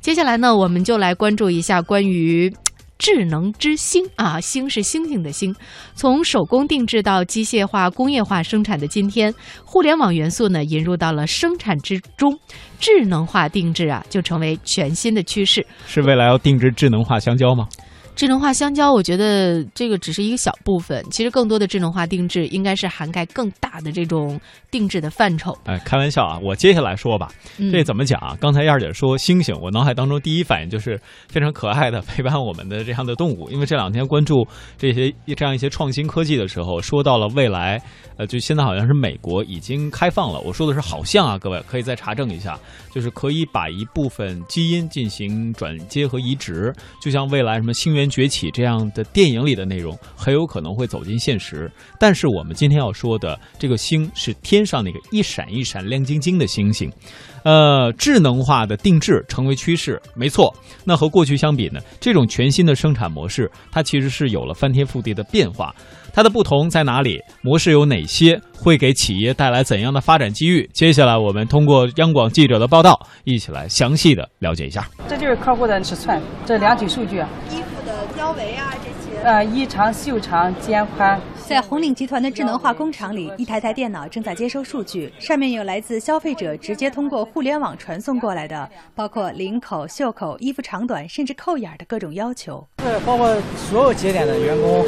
接下来呢，我们就来关注一下关于。智能之星啊，星是星星的星。从手工定制到机械化、工业化生产的今天，互联网元素呢引入到了生产之中，智能化定制啊就成为全新的趋势。是未来要定制智能化香蕉吗？智能化香蕉，我觉得这个只是一个小部分，其实更多的智能化定制应该是涵盖更大的这种定制的范畴。哎，开玩笑啊！我接下来说吧，这怎么讲啊？刚才燕儿姐说星星，我脑海当中第一反应就是非常可爱的陪伴我们的这样的动物。因为这两天关注这些这样一些创新科技的时候，说到了未来，呃，就现在好像是美国已经开放了。我说的是好像啊，各位可以再查证一下，就是可以把一部分基因进行转接和移植，就像未来什么星源。崛起这样的电影里的内容很有可能会走进现实，但是我们今天要说的这个星是天上那个一闪一闪亮晶晶的星星，呃，智能化的定制成为趋势，没错。那和过去相比呢？这种全新的生产模式，它其实是有了翻天覆地的变化。它的不同在哪里？模式有哪些？会给企业带来怎样的发展机遇？接下来我们通过央广记者的报道，一起来详细的了解一下。这就是客户的尺寸，这量体数据。腰围啊，这些呃，衣长、袖长、肩宽。在红岭集团的智能化工厂里，一台台电脑正在接收数据，上面有来自消费者直接通过互联网传送过来的，包括领口、袖口、衣服长短，甚至扣眼的各种要求。对包括所有节点的员工，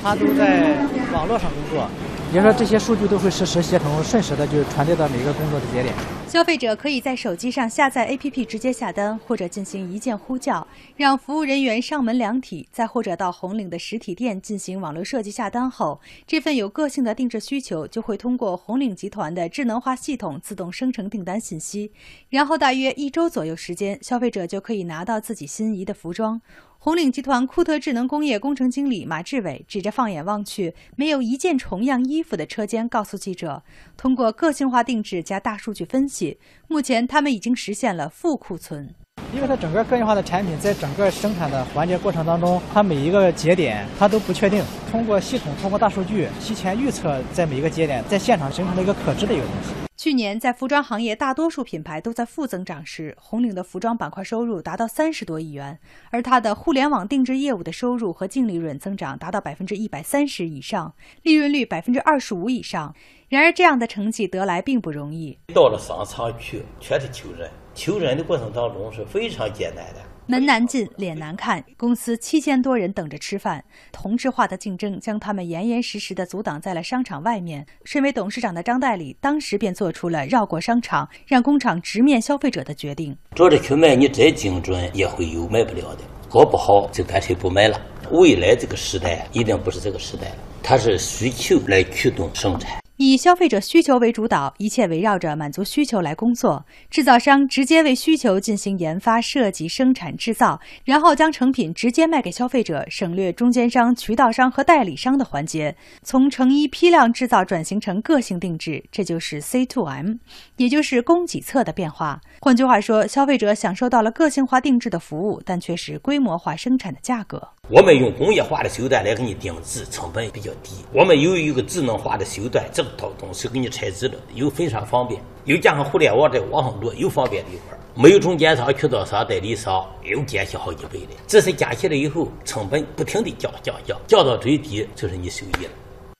他都在网络上工作。比如说，这些数据都会实时协同，瞬时的就传递到每一个工作的节点。消费者可以在手机上下载 APP 直接下单，或者进行一键呼叫，让服务人员上门量体，再或者到红岭的实体店进行网络设计下单后，这份有个性的定制需求就会通过红岭集团的智能化系统自动生成订单信息，然后大约一周左右时间，消费者就可以拿到自己心仪的服装。红岭集团库特智能工业工程经理马志伟指着放眼望去没有一件重样衣服的车间，告诉记者：“通过个性化定制加大数据分析，目前他们已经实现了负库存。因为它整个个性化的产品在整个生产的环节过程当中，它每一个节点它都不确定。通过系统，通过大数据提前预测，在每一个节点在现场形成了一个可知的一个东西。”去年，在服装行业大多数品牌都在负增长时，红岭的服装板块收入达到三十多亿元，而它的互联网定制业务的收入和净利润增长达到百分之一百三十以上，利润率百分之二十五以上。然而，这样的成绩得来并不容易。到了商场去，全是求人，求人的过程当中是非常艰难的。门难进，脸难看。公司七千多人等着吃饭，同质化的竞争将他们严严实实地阻挡在了商场外面。身为董事长的张代理当时便做出了绕过商场，让工厂直面消费者的决定。照着去卖，你再精准也会有卖不了的，搞不好就干脆不卖了。未来这个时代一定不是这个时代了，它是需求来驱动生产。以消费者需求为主导，一切围绕着满足需求来工作。制造商直接为需求进行研发、设计、生产、制造，然后将成品直接卖给消费者，省略中间商、渠道商和代理商的环节。从成衣批量制造转型成个性定制，这就是 C to M，也就是供给侧的变化。换句话说，消费者享受到了个性化定制的服务，但却是规模化生产的价格。我们用工业化的手段来给你定制，成本比较低。我们有一个智能化的手段，这套东西给你拆制了，又非常方便，又加上互联网在网上做，又方便了一块儿，没有中间商、渠道商、代理商，又减去好几倍的。这是加起来以后，成本不停的降降降，降到最低就是你收益了。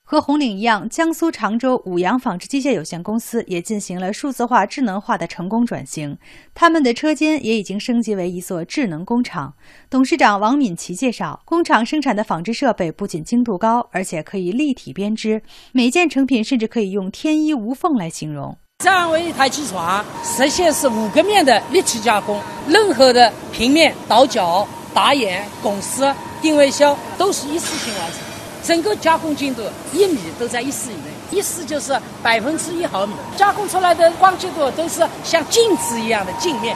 和红岭一样，江苏常州五羊纺织机械有限公司也进行了数字化、智能化的成功转型。他们的车间也已经升级为一座智能工厂。董事长王敏奇介绍，工厂生产的纺织设备不仅精度高，而且可以立体编织，每件成品甚至可以用“天衣无缝”来形容。这样为一台机床实现是五个面的立体加工，任何的平面、倒角、打眼、拱丝、定位销都是一次性完成。整个加工精度一米都在一丝以内，一丝就是百分之一毫米，加工出来的光精度都是像镜子一样的镜面。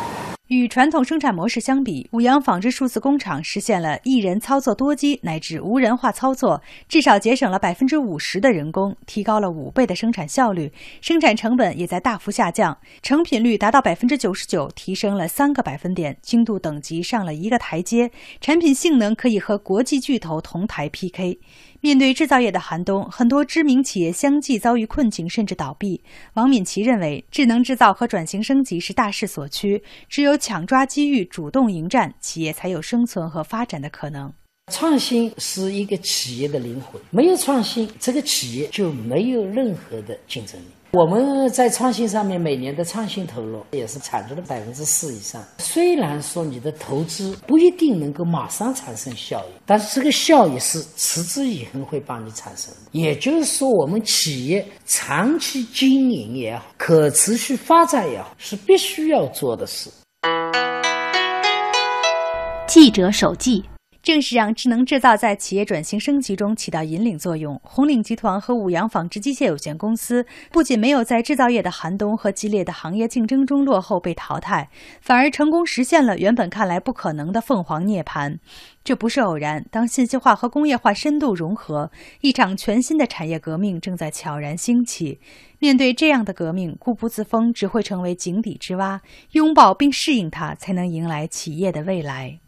与传统生产模式相比，五羊纺织数字工厂实现了一人操作多机乃至无人化操作，至少节省了百分之五十的人工，提高了五倍的生产效率，生产成本也在大幅下降，成品率达到百分之九十九，提升了三个百分点，精度等级上了一个台阶，产品性能可以和国际巨头同台 PK。面对制造业的寒冬，很多知名企业相继遭遇困境，甚至倒闭。王敏琦认为，智能制造和转型升级是大势所趋，只有抢抓机遇、主动迎战，企业才有生存和发展的可能。创新是一个企业的灵魂，没有创新，这个企业就没有任何的竞争力。我们在创新上面每年的创新投入也是产值的百分之四以上。虽然说你的投资不一定能够马上产生效益，但是这个效益是持之以恒会帮你产生。也就是说，我们企业长期经营也好，可持续发展也好，是必须要做的事。记者手记。正是让智能制造在企业转型升级中起到引领作用。红岭集团和五羊纺织机械有限公司不仅没有在制造业的寒冬和激烈的行业竞争中落后被淘汰，反而成功实现了原本看来不可能的凤凰涅槃。这不是偶然。当信息化和工业化深度融合，一场全新的产业革命正在悄然兴起。面对这样的革命，固步自封只会成为井底之蛙。拥抱并适应它，才能迎来企业的未来。